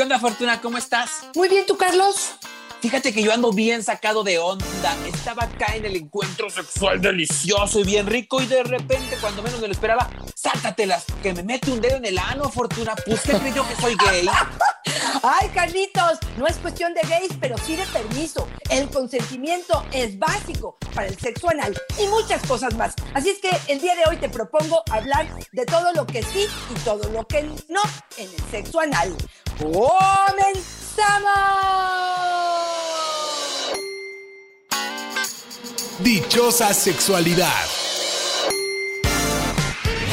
¿Qué onda, Fortuna? ¿Cómo estás? Muy bien, ¿tú, Carlos? Fíjate que yo ando bien sacado de onda. Estaba acá en el encuentro sexual delicioso y bien rico y de repente, cuando menos me lo esperaba, sáltatelas, que me mete un dedo en el ano, Fortuna. Pues que creyó que soy gay. Ay, Carlitos, no es cuestión de gays, pero sí de permiso. El consentimiento es básico para el sexo anal y muchas cosas más. Así es que el día de hoy te propongo hablar de todo lo que sí y todo lo que no en el sexo anal. ¡Comenzamos! Dichosa sexualidad.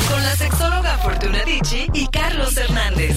Con la sexóloga Fortuna Dicci y Carlos Hernández.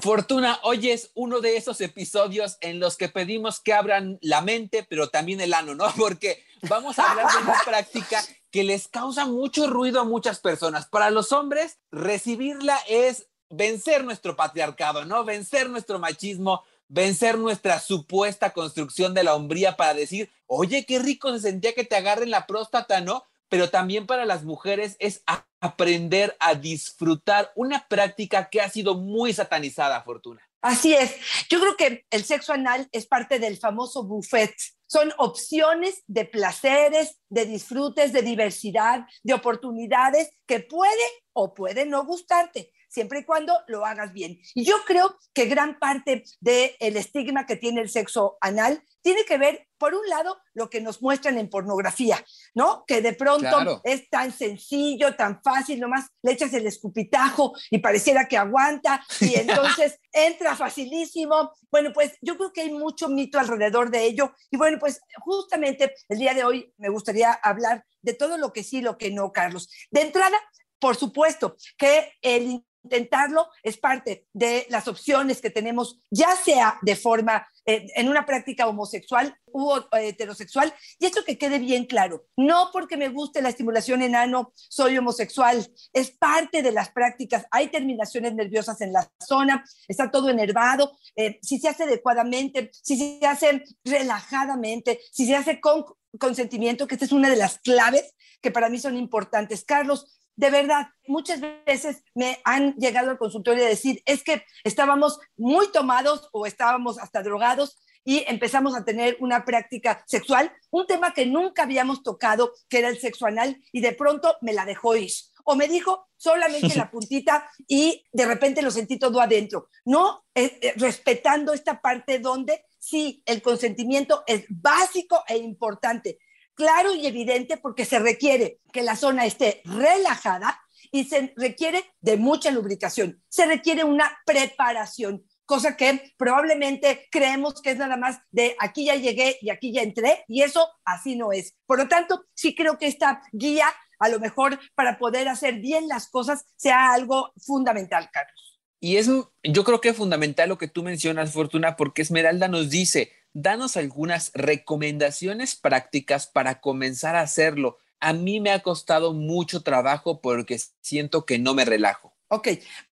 Fortuna, hoy es uno de esos episodios en los que pedimos que abran la mente, pero también el ano, ¿no? Porque vamos a hablar de una práctica que les causa mucho ruido a muchas personas. Para los hombres, recibirla es vencer nuestro patriarcado, ¿no? Vencer nuestro machismo, vencer nuestra supuesta construcción de la hombría para decir, oye, qué rico se sentía que te agarren la próstata, ¿no? Pero también para las mujeres es aprender a disfrutar una práctica que ha sido muy satanizada, Fortuna. Así es. Yo creo que el sexo anal es parte del famoso buffet. Son opciones de placeres, de disfrutes, de diversidad, de oportunidades que puede o puede no gustarte siempre y cuando lo hagas bien. Y yo creo que gran parte del estigma que tiene el sexo anal tiene que ver, por un lado, lo que nos muestran en pornografía, ¿no? Que de pronto Claro. es tan sencillo, tan fácil, nomás le echas el escupitajo y pareciera que aguanta y entonces entra facilísimo. Bueno, pues yo creo que hay mucho mito alrededor de ello y bueno, pues justamente el día de hoy me gustaría hablar de todo lo que sí, lo que no, Carlos. De entrada, por supuesto que el intentarlo es parte de las opciones que tenemos, ya sea de forma eh, en una práctica homosexual u heterosexual, y esto que quede bien claro, no porque me guste la estimulación en ano soy homosexual, es parte de las prácticas, hay terminaciones nerviosas en la zona, está todo enervado, eh, si se hace adecuadamente, si se hace relajadamente, si se hace con consentimiento, que esta es una de las claves que para mí son importantes. Carlos, de verdad, muchas veces me han llegado al consultorio a decir, es que estábamos muy tomados o estábamos hasta drogados y empezamos a tener una práctica sexual, un tema que nunca habíamos tocado, que era el sexo anal, y de pronto me la dejó ir. O me dijo solamente la puntita y de repente lo sentí todo adentro. No eh, eh, respetando esta parte donde sí, el consentimiento es básico e importante claro y evidente porque se requiere que la zona esté relajada y se requiere de mucha lubricación, se requiere una preparación, cosa que probablemente creemos que es nada más de aquí ya llegué y aquí ya entré y eso así no es. Por lo tanto, sí creo que esta guía a lo mejor para poder hacer bien las cosas sea algo fundamental, Carlos. Y es, yo creo que es fundamental lo que tú mencionas, Fortuna, porque Esmeralda nos dice, danos algunas recomendaciones prácticas para comenzar a hacerlo. A mí me ha costado mucho trabajo porque siento que no me relajo. Ok,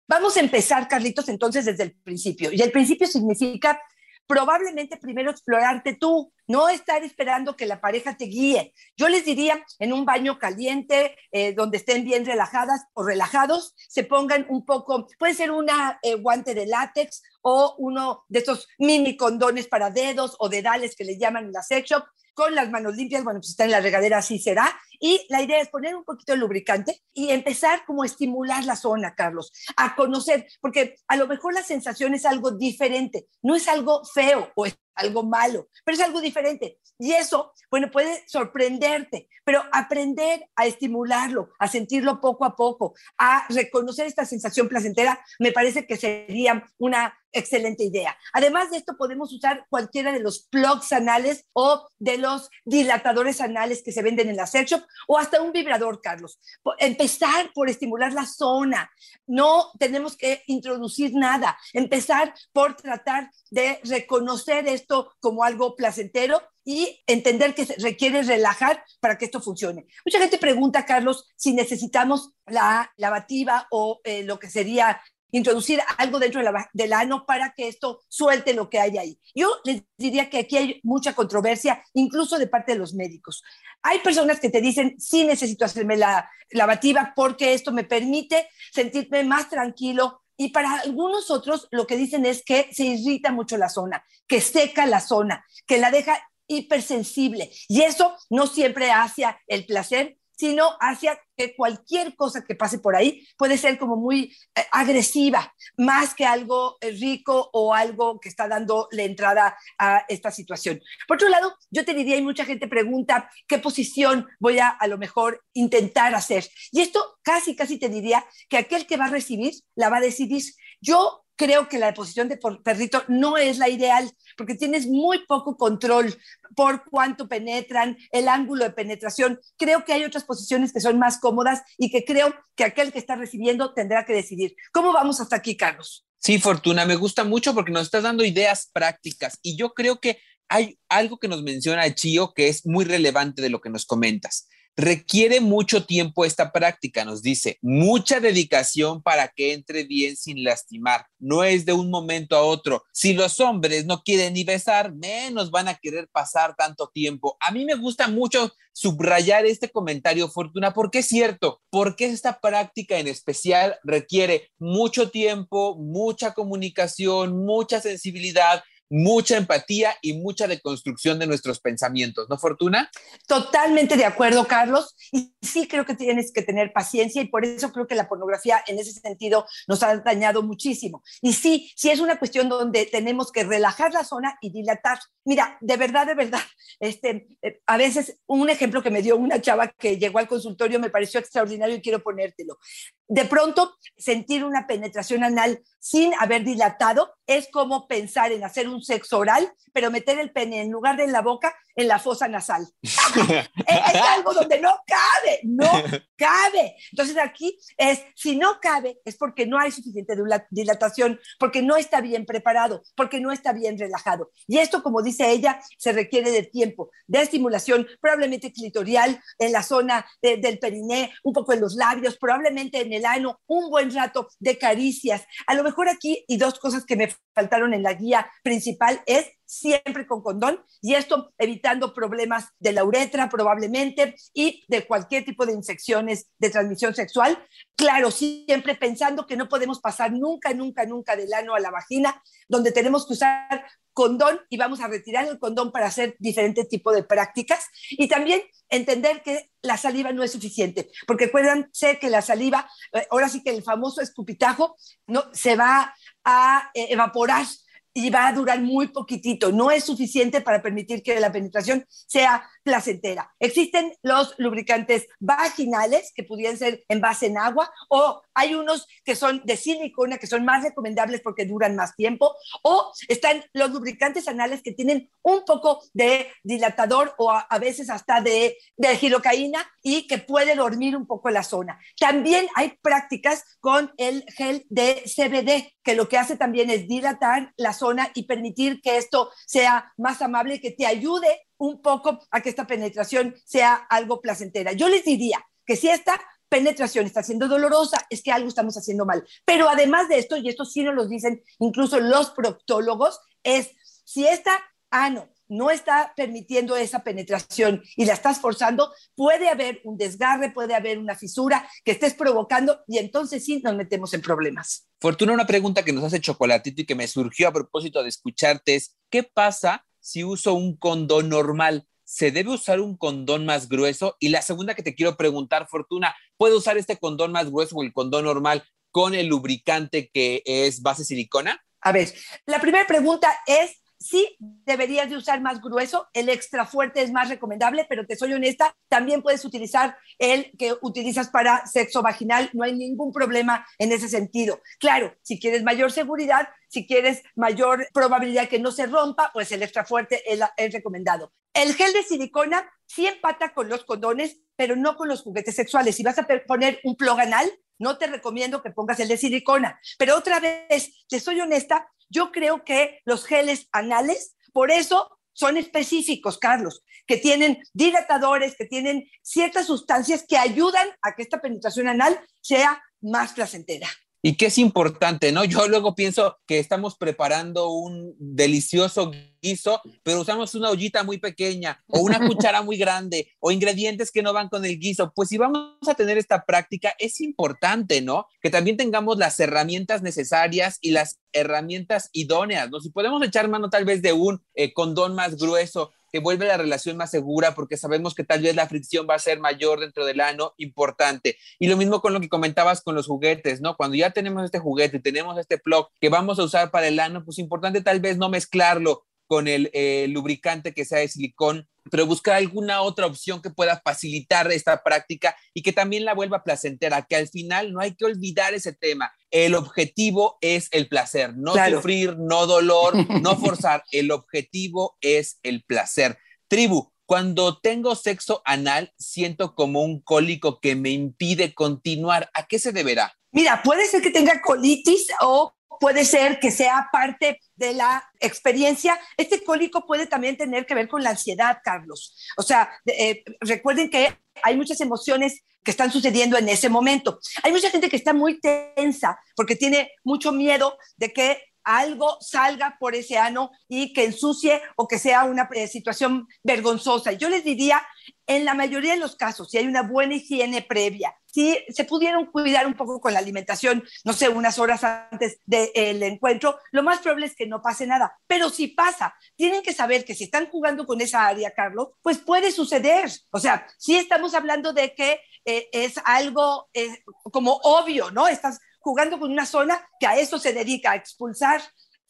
vamos a empezar, Carlitos, entonces desde el principio. Y el principio significa probablemente primero explorarte tú, no estar esperando que la pareja te guíe. Yo les diría en un baño caliente, eh, donde estén bien relajadas o relajados, se pongan un poco, puede ser una eh, guante de látex o uno de estos mini condones para dedos o dedales que le llaman en la sex shop, con las manos limpias, bueno, pues está en la regadera, así será. Y la idea es poner un poquito de lubricante y empezar como a estimular la zona, Carlos, a conocer, porque a lo mejor la sensación es algo diferente, no es algo feo o es algo malo, pero es algo diferente. Y eso, bueno, puede sorprenderte, pero aprender a estimularlo, a sentirlo poco a poco, a reconocer esta sensación placentera, me parece que sería una excelente idea. Además de esto, podemos usar cualquiera de los plugs anales o de los dilatadores anales que se venden en la sex shop o hasta un vibrador, Carlos. Empezar por estimular la zona. No tenemos que introducir nada. Empezar por tratar de reconocer esto como algo placentero y entender que requiere relajar para que esto funcione. Mucha gente pregunta, Carlos, si necesitamos la lavativa o eh, lo que sería introducir algo dentro del ano para que esto suelte lo que hay ahí. Yo les diría que aquí hay mucha controversia, incluso de parte de los médicos. Hay personas que te dicen, sí necesito hacerme la lavativa porque esto me permite sentirme más tranquilo, y para algunos otros lo que dicen es que se irrita mucho la zona, que seca la zona, que la deja hipersensible. Y eso no siempre hacia el placer, sino hacia que cualquier cosa que pase por ahí puede ser como muy eh, agresiva, más que algo eh, rico o algo que está dando la entrada a esta situación. Por otro lado, yo te diría, y mucha gente pregunta, ¿qué posición voy a a lo mejor intentar hacer? Y esto casi, casi te diría que aquel que va a recibir la va a decidir. Yo creo que la posición de perrito no es la ideal, porque tienes muy poco control por cuánto penetran, el ángulo de penetración. Creo que hay otras posiciones que son más cómodas y que creo que aquel que está recibiendo tendrá que decidir. ¿Cómo vamos hasta aquí, Carlos? Sí, Fortuna, me gusta mucho porque nos estás dando ideas prácticas y yo creo que hay algo que nos menciona Chio que es muy relevante de lo que nos comentas. Requiere mucho tiempo esta práctica, nos dice, mucha dedicación para que entre bien sin lastimar. No es de un momento a otro. Si los hombres no quieren ni besar, menos van a querer pasar tanto tiempo. A mí me gusta mucho subrayar este comentario, Fortuna, porque es cierto, porque esta práctica en especial requiere mucho tiempo, mucha comunicación, mucha sensibilidad mucha empatía y mucha deconstrucción de nuestros pensamientos, ¿no, Fortuna? Totalmente de acuerdo, Carlos. Y sí creo que tienes que tener paciencia y por eso creo que la pornografía en ese sentido nos ha dañado muchísimo. Y sí, sí es una cuestión donde tenemos que relajar la zona y dilatar. Mira, de verdad, de verdad, este, eh, a veces un ejemplo que me dio una chava que llegó al consultorio me pareció extraordinario y quiero ponértelo. De pronto, sentir una penetración anal sin haber dilatado es como pensar en hacer un sexo oral, pero meter el pene en lugar de en la boca, en la fosa nasal. es, algo donde no cabe, no cabe. Entonces aquí es, si no cabe, es porque no hay suficiente dilatación, porque no está bien preparado, porque no está bien relajado. Y esto, como dice ella, se requiere de tiempo, de estimulación, probablemente clitorial, en la zona del periné, un poco en los labios, probablemente en el ano, un buen rato de caricias. A lo mejor aquí, y dos cosas que me faltaron en la guía principal, es siempre con condón y esto evitando problemas de la uretra probablemente y de cualquier tipo de infecciones de transmisión sexual. Claro, siempre pensando que no podemos pasar nunca, nunca, nunca del ano a la vagina, donde tenemos que usar condón y vamos a retirar el condón para hacer diferentes tipos de prácticas y también entender que la saliva no es suficiente, porque acuérdense que la saliva, eh, ahora sí que el famoso escupitajo, no, se va a eh, evaporar y va a durar muy poquitito. No es suficiente para permitir que la penetración sea placentera. Existen los lubricantes vaginales que pudieran ser en base en agua o hay unos que son de silicona que son más recomendables porque duran más tiempo o están los lubricantes anales que tienen un poco de dilatador o a, veces hasta de, de gilocaína y que puede dormir un poco la zona. También hay prácticas con el gel de CBD que lo que hace también es dilatar la zona y permitir que esto sea más amable, que te ayude un poco a que esta penetración sea algo placentera. Yo les diría que si esta penetración está siendo dolorosa, es que algo estamos haciendo mal. Pero además de esto, y esto sí nos lo dicen incluso los proctólogos, es si esta ano no está permitiendo esa penetración y la estás forzando, puede haber un desgarre, puede haber una fisura que estés provocando y entonces sí nos metemos en problemas. Fortuna, una pregunta que nos hace Chocolatito y que me surgió a propósito de escucharte es, ¿qué pasa si uso un condón normal, ¿se debe usar un condón más grueso? Y la segunda que te quiero preguntar, Fortuna, ¿puedo usar este condón más grueso o el condón normal con el lubricante que es base silicona? A ver, la primera pregunta es sí deberías de usar más grueso, el extra fuerte es más recomendable, pero te soy honesta, también puedes utilizar el que utilizas para sexo vaginal, no hay ningún problema en ese sentido. Claro, si quieres mayor seguridad, si quieres mayor probabilidad que no se rompa, pues el extra fuerte es, recomendado. El gel de silicona sí empata con los condones, pero no con los juguetes sexuales. Si vas a poner un plug anal, no te recomiendo que pongas el de silicona. Pero otra vez, te soy honesta, yo creo que los geles anales, por eso son específicos, Carlos, que tienen dilatadores, que tienen ciertas sustancias que ayudan a que esta penetración anal sea más placentera y que es importante, ¿no? Yo luego pienso que estamos preparando un delicioso guiso, pero usamos una ollita muy pequeña o una cuchara muy grande o ingredientes que no van con el guiso. Pues si vamos a tener esta práctica, es importante, ¿no? Que también tengamos las herramientas necesarias y las herramientas idóneas, ¿no? Si podemos echar mano tal vez de un eh, condón más grueso que vuelve la relación más segura porque sabemos que tal vez la fricción va a ser mayor dentro del ano, importante. Y lo mismo con lo que comentabas con los juguetes, ¿no? Cuando ya tenemos este juguete, tenemos este plug que vamos a usar para el ano, pues importante tal vez no mezclarlo con el eh, lubricante que sea de silicón, pero buscar alguna otra opción que pueda facilitar esta práctica y que también la vuelva placentera, que al final no hay que olvidar ese tema. El objetivo es el placer, no sufrir, no dolor, no forzar. El objetivo es el placer. Tribu, cuando tengo sexo anal, siento como un cólico que me impide continuar. ¿A qué se deberá? Mira, puede ser que tenga colitis o puede ser que sea parte de la experiencia. Este cólico puede también tener que ver con la ansiedad, Carlos. O sea, eh, recuerden que hay muchas emociones que están sucediendo en ese momento. Hay mucha gente que está muy tensa porque tiene mucho miedo de que algo salga por ese ano y que ensucie o que sea una eh, situación vergonzosa. Yo les diría, en la mayoría de los casos, si hay una buena higiene previa, si se pudieron cuidar un poco con la alimentación, no sé, unas horas antes del encuentro, lo más probable es que no pase nada. Pero si pasa, tienen que saber que si están jugando con esa área, Carlos, pues puede suceder. O sea, si estamos hablando de que eh, es algo eh, como obvio, ¿no? Estás jugando con una zona que a eso se dedica, a expulsar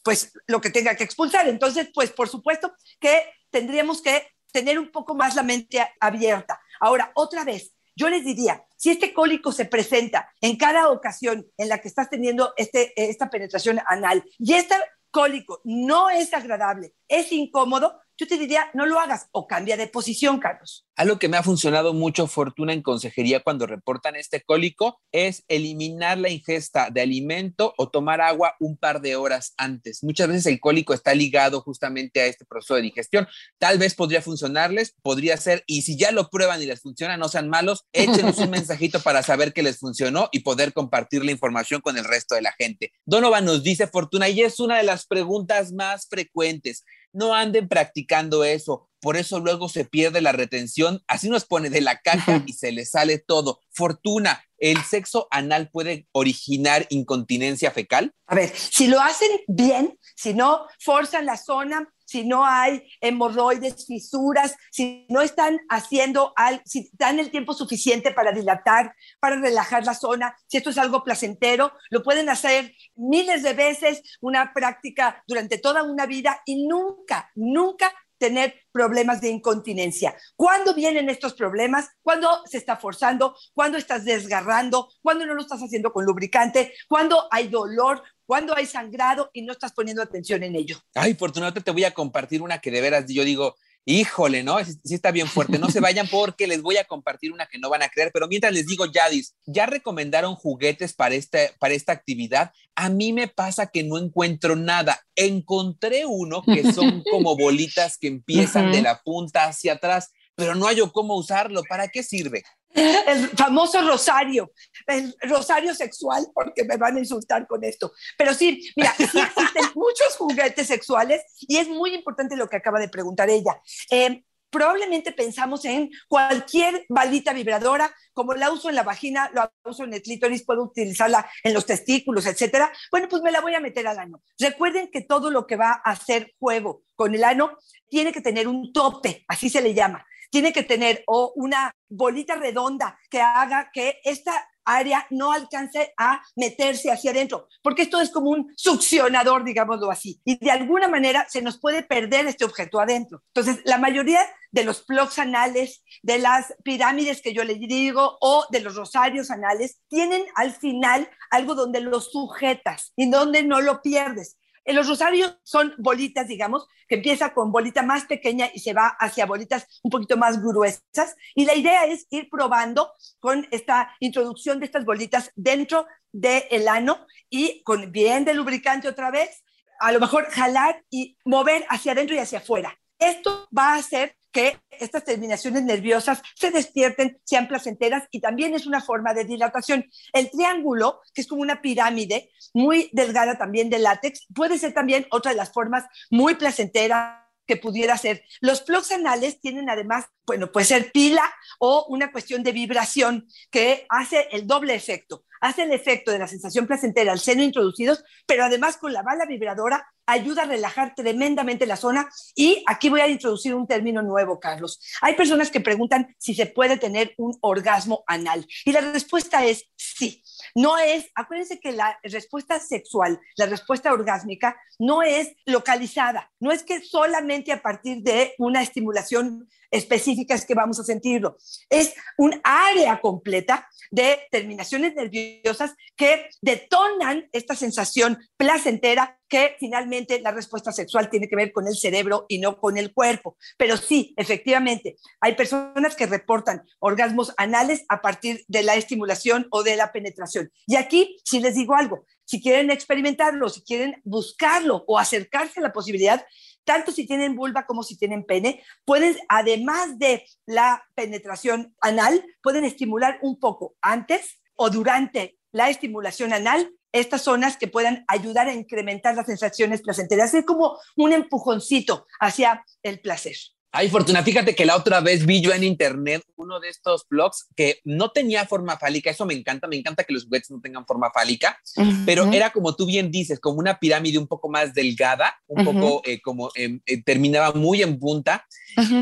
pues lo que tenga que expulsar. Entonces, pues por supuesto que tendríamos que tener un poco más la mente abierta. Ahora, otra vez, yo les diría, si este cólico se presenta en cada ocasión en la que estás teniendo este, esta penetración anal y este cólico no es agradable, es incómodo, yo te diría, no lo hagas o cambia de posición, Carlos. Algo que me ha funcionado mucho, Fortuna, en consejería cuando reportan este cólico es eliminar la ingesta de alimento o tomar agua un par de horas antes. Muchas veces el cólico está ligado justamente a este proceso de digestión. Tal vez podría funcionarles, podría ser, y si ya lo prueban y les funciona, no sean malos, échenos un mensajito para saber que les funcionó y poder compartir la información con el resto de la gente. Donovan nos dice, Fortuna, y es una de las preguntas más frecuentes no anden practicando eso. Por eso luego se pierde la retención. Así nos pone de la caja y se le sale todo. Fortuna, ¿el sexo anal puede originar incontinencia fecal? A ver, si lo hacen bien, si no forzan la zona, si no hay hemorroides, fisuras, si no están haciendo, al, si dan el tiempo suficiente para dilatar, para relajar la zona, si esto es algo placentero, lo pueden hacer miles de veces, una práctica durante toda una vida y nunca, nunca tener problemas de incontinencia. ¿Cuándo vienen estos problemas? ¿Cuándo se está forzando? ¿Cuándo estás desgarrando? ¿Cuándo no lo estás haciendo con lubricante? ¿Cuándo hay dolor? ¿Cuándo hay sangrado y no estás poniendo atención en ello? Ay, Fortunato, te voy a compartir una que de veras yo digo, híjole, ¿no? Sí, está bien fuerte. No se vayan porque les voy a compartir una que no van a creer. Pero mientras les digo, Yadis, ¿ya recomendaron juguetes para, este, para esta actividad? A mí me pasa que no encuentro nada. Encontré uno que son como bolitas que empiezan de la punta hacia atrás, pero no hallo cómo usarlo. ¿Para qué sirve? el famoso rosario, el rosario sexual, porque me van a insultar con esto. Pero sí, mira, sí existen muchos juguetes sexuales y es muy importante lo que acaba de preguntar ella. Eh, probablemente pensamos en cualquier balita vibradora, como la uso en la vagina, la uso en el clítoris, puedo utilizarla en los testículos, etcétera. Bueno, pues me la voy a meter al ano. Recuerden que todo lo que va a hacer juego con el ano tiene que tener un tope, así se le llama tiene que tener o una bolita redonda que haga que esta área no alcance a meterse hacia adentro, porque esto es como un succionador, digámoslo así, y de alguna manera se nos puede perder este objeto adentro. Entonces, la mayoría de los plugs anales, de las pirámides que yo les digo, o de los rosarios anales, tienen al final algo donde lo sujetas y donde no lo pierdes. En los rosarios son bolitas, digamos, que empieza con bolita más pequeña y se va hacia bolitas un poquito más gruesas. Y la idea es ir probando con esta introducción de estas bolitas dentro del ano y con bien de lubricante otra vez, a lo mejor jalar y mover hacia adentro y hacia afuera. Esto va a hacer que estas terminaciones nerviosas se despierten, sean placenteras y también es una forma de dilatación. El triángulo, que es como una pirámide muy delgada también de látex, puede ser también otra de las formas muy placenteras que pudiera ser. Los plugs anales tienen además, bueno, puede ser pila o una cuestión de vibración que hace el doble efecto. Hace el efecto de la sensación placentera al seno introducidos, pero además con la bala vibradora ayuda a relajar tremendamente la zona. Y aquí voy a introducir un término nuevo, Carlos. Hay personas que preguntan si se puede tener un orgasmo anal. Y la respuesta es sí. No es, acuérdense que la respuesta sexual, la respuesta orgásmica, no es localizada. No es que solamente a partir de una estimulación específica es que vamos a sentirlo. Es un área completa de terminaciones nerviosas que detonan esta sensación placentera que finalmente la respuesta sexual tiene que ver con el cerebro y no con el cuerpo. Pero sí, efectivamente, hay personas que reportan orgasmos anales a partir de la estimulación o de la penetración. Y aquí, si les digo algo, si quieren experimentarlo, si quieren buscarlo o acercarse a la posibilidad, tanto si tienen vulva como si tienen pene, pueden, además de la penetración anal, pueden estimular un poco antes o durante la estimulación anal estas zonas que puedan ayudar a incrementar las sensaciones placenteras. Es como un empujoncito hacia el placer. Ay, Fortuna, fíjate que la otra vez vi yo en internet uno de estos blogs que no tenía forma fálica. Eso me encanta, me encanta que los juguetes no tengan forma fálica, pero era como tú bien dices, como una pirámide un poco más delgada, un poco eh, como em, eh, terminaba muy en punta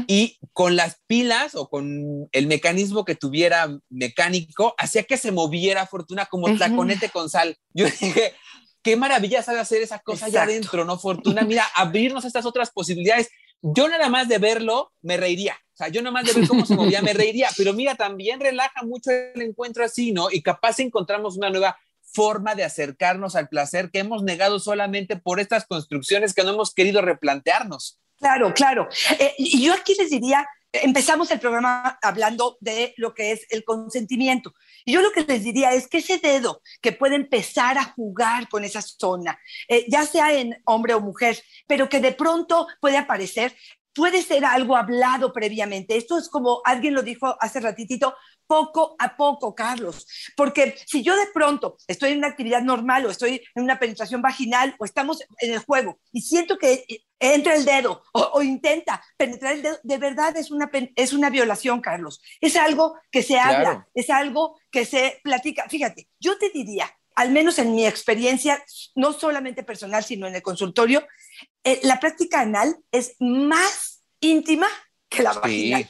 y con las pilas o con el mecanismo que tuviera mecánico, hacía que se moviera Fortuna como taconete con sal. Yo dije, qué maravilla sabe hacer esa cosa allá adentro, ¿no, Fortuna? Mira, abrirnos estas otras posibilidades yo nada más de verlo me reiría. O sea, yo nada más de ver cómo se movía me reiría. Pero mira, también relaja mucho el encuentro así, ¿no? Y capaz encontramos una nueva forma de acercarnos al placer que hemos negado solamente por estas construcciones que no hemos querido replantearnos. Claro, claro. Eh, y yo aquí les diría, empezamos el programa hablando de lo que es el consentimiento. Y yo lo que les diría es que ese dedo que puede empezar a jugar con esa zona, eh, ya sea en hombre o mujer, pero que de pronto puede aparecer, puede ser algo hablado previamente. Esto es como alguien lo dijo hace ratitito, poco a poco, Carlos. Porque si yo de pronto estoy en una actividad normal o estoy en una penetración vaginal o estamos en el juego y siento que entra el dedo o, intenta penetrar el dedo, de verdad es una, es una violación, Carlos. Es algo que se habla, es algo que se platica. Fíjate, yo te diría, al menos en mi experiencia, no solamente personal, sino en el consultorio, eh, la práctica anal es más íntima que la vaginal.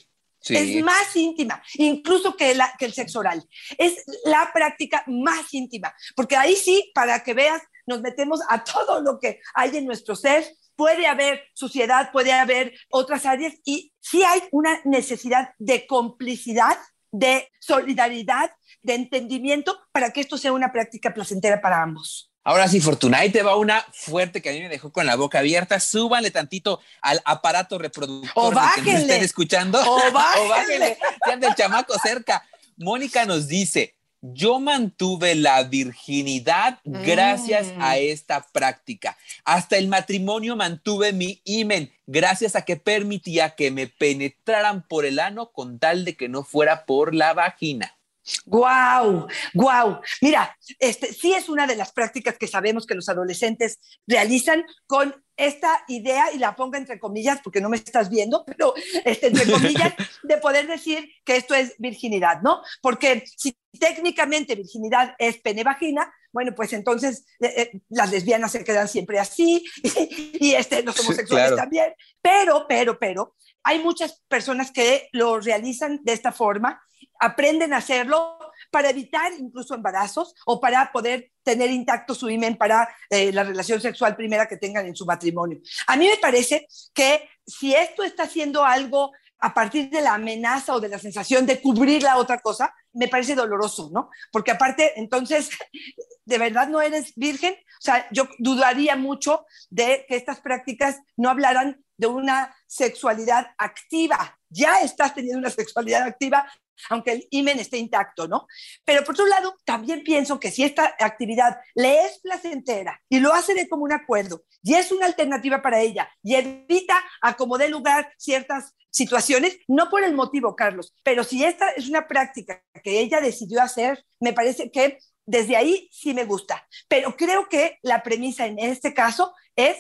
Es más íntima, incluso que, la, que el sexo oral. Es la práctica más íntima, porque ahí sí, para que veas, nos metemos a todo lo que hay en nuestro ser. Puede haber suciedad, puede haber otras áreas y sí hay una necesidad de complicidad, de solidaridad, de entendimiento para que esto sea una práctica placentera para ambos. Ahora sí, Fortuna, ahí te va una fuerte que a mí me dejó con la boca abierta. Súbale tantito al aparato reproductor o que nos estén escuchando. O bájenle. o el chamaco cerca. Mónica nos dice, yo mantuve la virginidad gracias a mm. esta práctica. Hasta el matrimonio mantuve mi imen gracias a que permitía que me penetraran por el ano con tal de que no fuera por la vagina. Guau, guau. Mira, este sí es una de las prácticas que sabemos que los adolescentes realizan con esta idea, y la pongo entre comillas porque no me estás viendo, pero este, entre comillas, de poder decir que esto es virginidad, ¿no? Porque si técnicamente virginidad es pene-vagina, bueno, pues entonces eh, eh, las lesbianas se quedan siempre así y, este, los homosexuales también. Pero, pero, pero, hay muchas personas que lo realizan de esta forma aprenden a hacerlo para evitar incluso embarazos o para poder tener intacto su imen para eh, la relación sexual primera que tengan en su matrimonio. A mí me parece que si esto está haciendo algo a partir de la amenaza o de la sensación de cubrir la otra cosa, me parece doloroso, ¿no? Porque aparte, entonces, ¿de verdad no eres virgen? O sea, yo dudaría mucho de que estas prácticas no hablaran de una sexualidad activa. Ya estás teniendo una sexualidad activa, aunque el imen esté intacto, ¿no? Pero por otro lado, también pienso que si esta actividad le es placentera y lo hace de común acuerdo y es una alternativa para ella y evita a como dé lugar ciertas situaciones, no por el motivo, Carlos, pero si esta es una práctica que ella decidió hacer, me parece que desde ahí sí me gusta. Pero creo que la premisa en este caso es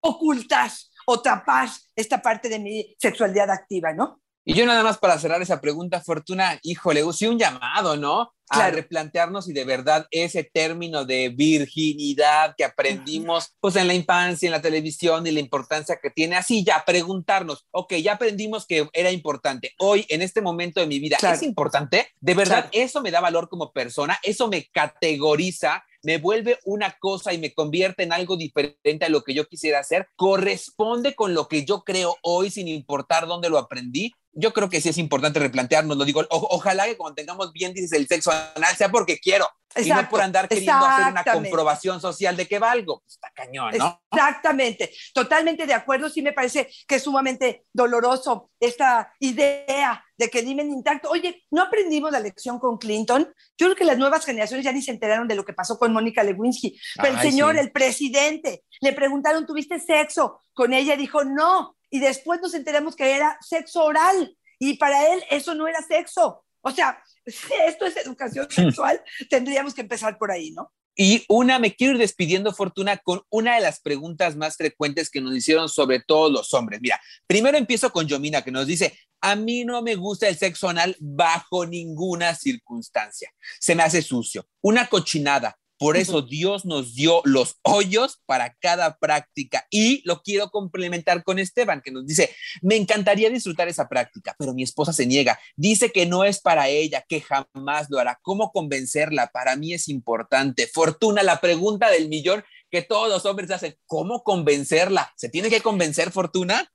ocultar o tapar esta parte de mi sexualidad activa, ¿no? Y yo nada más para cerrar esa pregunta, Fortuna, híjole, sí un llamado, ¿no? A replantearnos si de verdad ese término de virginidad que aprendimos pues en la infancia, en la televisión y la importancia que tiene, así ya preguntarnos, ok, ya aprendimos que era importante, hoy en este momento de mi vida, ¿es importante? De verdad, eso me da valor como persona, eso me categoriza, me vuelve una cosa y me convierte en algo diferente a lo que yo quisiera hacer, corresponde con lo que yo creo hoy sin importar dónde lo aprendí yo creo que sí es importante replantearnos, lo digo, ojalá que cuando tengamos bien, dices, el sexo anal sea porque quiero, y no por andar queriendo hacer una comprobación social de que valgo. Pues está cañón, ¿no? Exactamente, totalmente de acuerdo, sí me parece que es sumamente doloroso esta idea de que dime intacto. Oye, ¿no aprendimos la lección con Clinton? Yo creo que las nuevas generaciones ya ni se enteraron de lo que pasó con Mónica Lewinsky. Pero el señor, el presidente, le preguntaron, ¿tuviste sexo? Con ella dijo, no, y después nos enteramos que era sexo oral y para él eso no era sexo. O sea, si esto es educación sexual, tendríamos que empezar por ahí, ¿no? Y una, me quiero ir despidiendo, Fortuna, con una de las preguntas más frecuentes que nos hicieron sobre todos los hombres. Mira, primero empiezo con Yomina, que nos dice, a mí no me gusta el sexo anal bajo ninguna circunstancia. Se me hace sucio, una cochinada, por eso Dios nos dio los hoyos para cada práctica y lo quiero complementar con Esteban, que nos dice, me encantaría disfrutar esa práctica, pero mi esposa se niega, dice que no es para ella, que jamás lo hará. ¿Cómo convencerla? Para mí es importante. Fortuna, la pregunta del millón que todos los hombres hacen, ¿cómo convencerla? ¿Se tiene que convencer, Fortuna?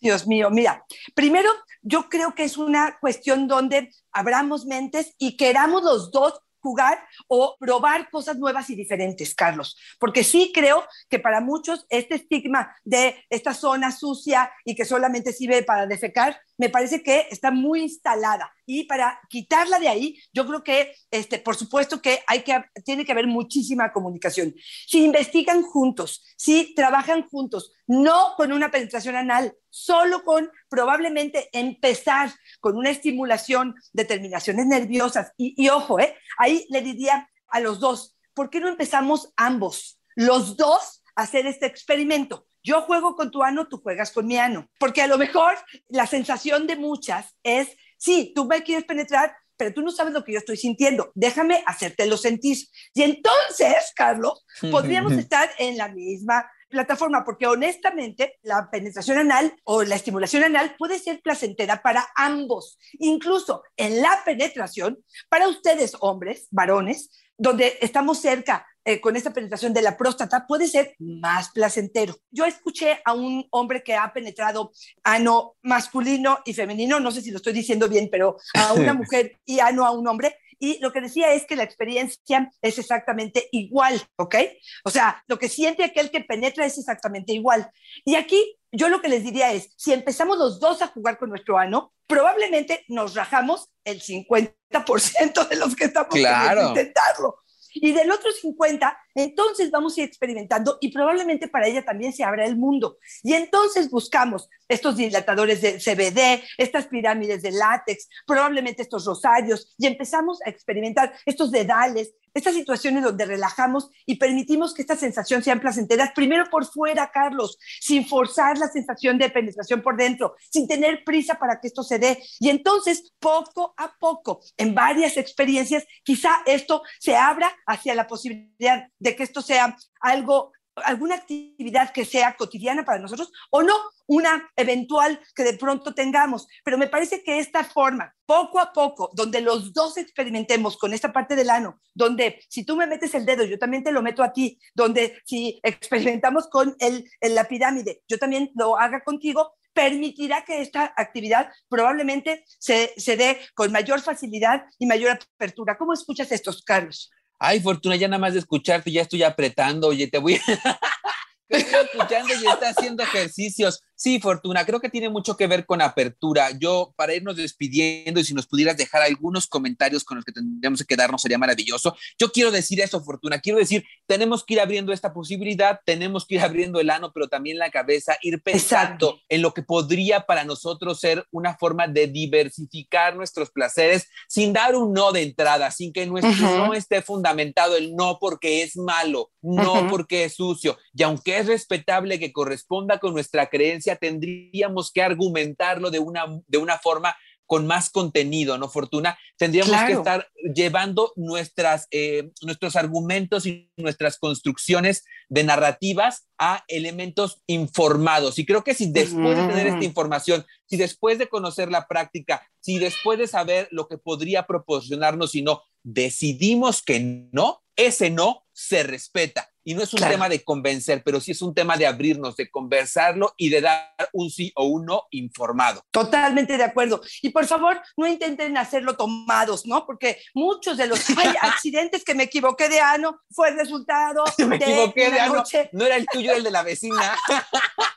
Dios mío, mira, primero yo creo que es una cuestión donde abramos mentes y queramos los dos jugar o probar cosas nuevas y diferentes, Carlos. Porque sí creo que para muchos este estigma de esta zona sucia y que solamente sirve para defecar, me parece que está muy instalada. Y para quitarla de ahí, yo creo que, este, por supuesto que, hay que tiene que haber muchísima comunicación. Si investigan juntos, si trabajan juntos, no con una penetración anal, solo con probablemente empezar con una estimulación de terminaciones nerviosas. Y, y ojo, ¿eh? ahí le diría a los dos, ¿por qué no empezamos ambos, los dos, a hacer este experimento? Yo juego con tu ano, tú juegas con mi ano. Porque a lo mejor la sensación de muchas es, sí, tú me quieres penetrar, pero tú no sabes lo que yo estoy sintiendo. Déjame hacértelo sentir. Y entonces, Carlos, podríamos estar en la misma plataforma, porque honestamente la penetración anal o la estimulación anal puede ser placentera para ambos, incluso en la penetración, para ustedes hombres, varones, donde estamos cerca eh, con esta penetración de la próstata puede ser más placentero. Yo escuché a un hombre que ha penetrado ano masculino y femenino, no sé si lo estoy diciendo bien, pero a una mujer y ano a un hombre, y lo que decía es que la experiencia es exactamente igual, ¿ok? O sea, lo que siente aquel que penetra es exactamente igual. Y aquí yo lo que les diría es, si empezamos los dos a jugar con nuestro ano, probablemente nos rajamos el 50% de los que estamos claro. intentarlo. Y del otro 50, entonces vamos a ir experimentando y probablemente para ella también se abra el mundo. Y entonces buscamos estos dilatadores de CBD, estas pirámides de látex, probablemente estos rosarios, y empezamos a experimentar estos dedales, estas situaciones donde relajamos y permitimos que estas sensaciones sean placenteras, primero por fuera, Carlos, sin forzar la sensación de penetración por dentro, sin tener prisa para que esto se dé. Y entonces, poco a poco, en varias experiencias, quizá esto se abra hacia la posibilidad de que esto sea algo alguna actividad que sea cotidiana para nosotros o no, una eventual que de pronto tengamos. Pero me parece que esta forma, poco a poco, donde los dos experimentemos con esta parte del ano, donde si tú me metes el dedo, yo también te lo meto a ti, donde si experimentamos con el, la pirámide, yo también lo haga contigo, permitirá que esta actividad probablemente se, se dé con mayor facilidad y mayor apertura. ¿Cómo escuchas estos, Carlos? Ay, Fortuna, ya nada más de escucharte, ya estoy apretando. Oye, te voy. estoy escuchando y está haciendo ejercicios. Sí, Fortuna, creo que tiene mucho que ver con apertura. Yo, para irnos despidiendo y si nos pudieras dejar algunos comentarios con los que tendríamos que quedarnos, sería maravilloso. Yo quiero decir eso, Fortuna, quiero decir, tenemos que ir abriendo esta posibilidad, tenemos que ir abriendo el ano, pero también la cabeza, ir pensando en lo que podría para nosotros ser una forma de diversificar nuestros placeres sin dar un no de entrada, sin que nuestro no esté fundamentado el no porque es malo, no porque es sucio. Y aunque es respetable que corresponda con nuestra creencia, tendríamos que argumentarlo de una, de una forma con más contenido, ¿no, Fortuna? Tendríamos que estar llevando nuestras, eh, nuestros argumentos y nuestras construcciones de narrativas a elementos informados. Y creo que si después de tener esta información, si después de conocer la práctica, si después de saber lo que podría proporcionarnos y no, decidimos que no, ese no se respeta. Y no es un tema de convencer, pero sí es un tema de abrirnos, de conversarlo y de dar un sí o un no informado. Totalmente de acuerdo. Y por favor, no intenten hacerlo tomados, ¿no? Porque muchos de los hay accidentes que me equivoqué de ano fue el resultado me de equivoqué de ano. noche No era el tuyo, el de la vecina.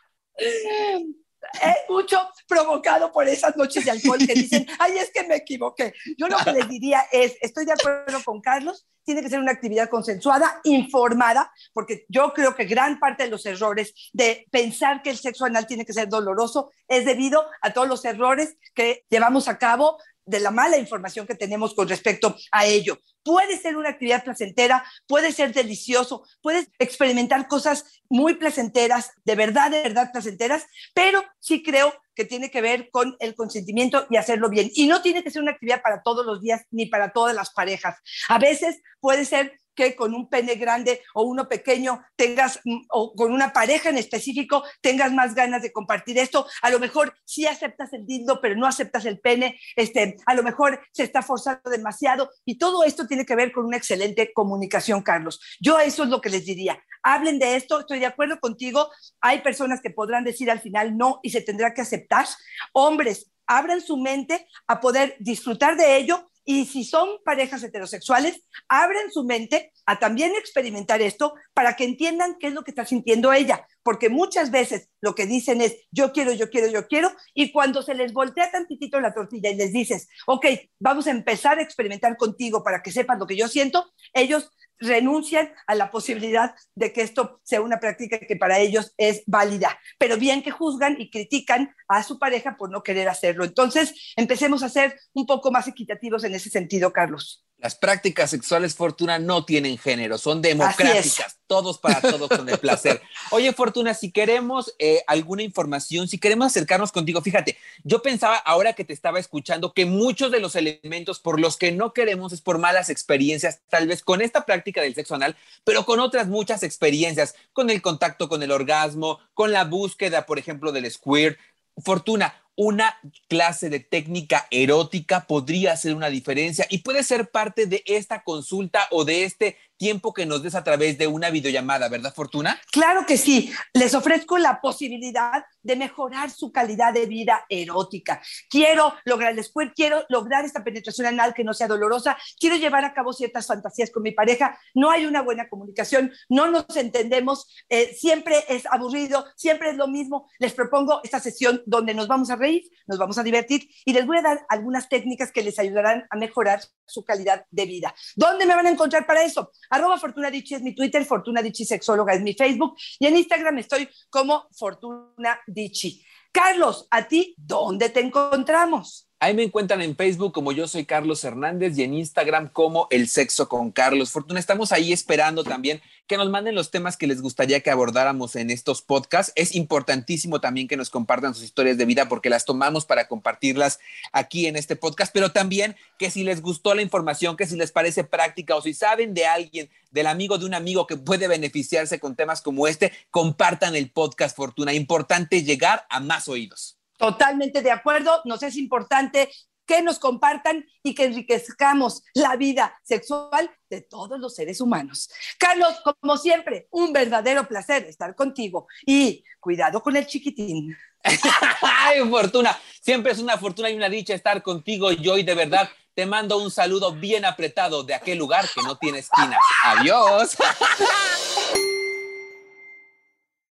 eh, mucho provocado por esas noches de alcohol que dicen, ay, es que me equivoqué. Yo lo que les diría es, estoy de acuerdo con Carlos, tiene que ser una actividad consensuada, informada, porque yo creo que gran parte de los errores de pensar que el sexo anal tiene que ser doloroso es debido a todos los errores que llevamos a cabo de la mala información que tenemos con respecto a ello. Puede ser una actividad placentera, puede ser delicioso, puedes experimentar cosas muy placenteras, de verdad, de verdad placenteras, pero sí creo que tiene que ver con el consentimiento y hacerlo bien. Y no tiene que ser una actividad para todos los días ni para todas las parejas. A veces puede ser con un pene grande o uno pequeño tengas, mm, o con una pareja en específico, tengas más ganas de compartir esto. A lo mejor sí aceptas el dildo, pero no aceptas el pene. Este, a lo mejor se está forzando demasiado. Y todo esto tiene que ver con una excelente comunicación, Carlos. Yo eso es lo que les diría. Hablen de esto, estoy de acuerdo contigo. Hay personas que podrán decir al final no y se tendrá que aceptar. Hombres, abran su mente a poder disfrutar de ello y si son parejas heterosexuales, abren su mente a también experimentar esto para que entiendan qué es lo que está sintiendo ella, porque muchas veces lo que dicen es yo quiero, yo quiero, yo quiero, y cuando se les voltea tantitito la tortilla y les dices, ok, vamos a empezar a experimentar contigo para que sepan lo que yo siento, ellos renuncian a la posibilidad de que esto sea una práctica que para ellos es válida, pero bien que juzgan y critican a su pareja por no querer hacerlo. Entonces, empecemos a ser un poco más equitativos en ese sentido, Carlos. Las prácticas sexuales, Fortuna, no tienen género, son democráticas, todos para todos con el placer. Oye, Fortuna, si queremos eh, alguna información, si queremos acercarnos contigo, fíjate, yo pensaba ahora que te estaba escuchando que muchos de los elementos por los que no queremos es por malas experiencias, tal vez con esta práctica del sexo anal, pero con otras muchas experiencias, con el contacto con el orgasmo, con la búsqueda, por ejemplo, del squirt. Fortuna, una clase de técnica erótica podría hacer una diferencia y puede ser parte de esta consulta o de este tiempo que nos des a través de una videollamada, ¿verdad, Fortuna? Claro que sí. Les ofrezco la posibilidad de mejorar su calidad de vida erótica. Quiero lograr squirt, quiero lograr esta penetración anal que no sea dolorosa, quiero llevar a cabo ciertas fantasías con mi pareja. No hay una buena comunicación, no nos entendemos, eh, siempre es aburrido, siempre es lo mismo. Les propongo esta sesión donde nos vamos a reír, nos vamos a divertir y les voy a dar algunas técnicas que les ayudarán a mejorar su calidad de vida. ¿Dónde me van a encontrar para eso? Arroba Fortuna Dichi es mi Twitter, Fortuna Dichi Sexóloga es mi Facebook y en Instagram estoy como Fortuna Dichi. Carlos, ¿a ti dónde te encontramos? Ahí me encuentran en Facebook como yo soy Carlos Hernández y en Instagram como El Sexo con Carlos. Fortuna, estamos ahí esperando también que nos manden los temas que les gustaría que abordáramos en estos podcasts. Es importantísimo también que nos compartan sus historias de vida porque las tomamos para compartirlas aquí en este podcast, pero también que si les gustó la información, que si les parece práctica o si saben de alguien, del amigo de un amigo que puede beneficiarse con temas como este, compartan el podcast Fortuna. Importante llegar a más oídos. Totalmente de acuerdo. Nos es importante que nos compartan y que enriquezcamos la vida sexual de todos los seres humanos. Carlos, como siempre, un verdadero placer estar contigo y cuidado con el chiquitín. Ay, fortuna, siempre es una fortuna y una dicha estar contigo y hoy de verdad te mando un saludo bien apretado de aquel lugar que no tiene esquinas. Adiós.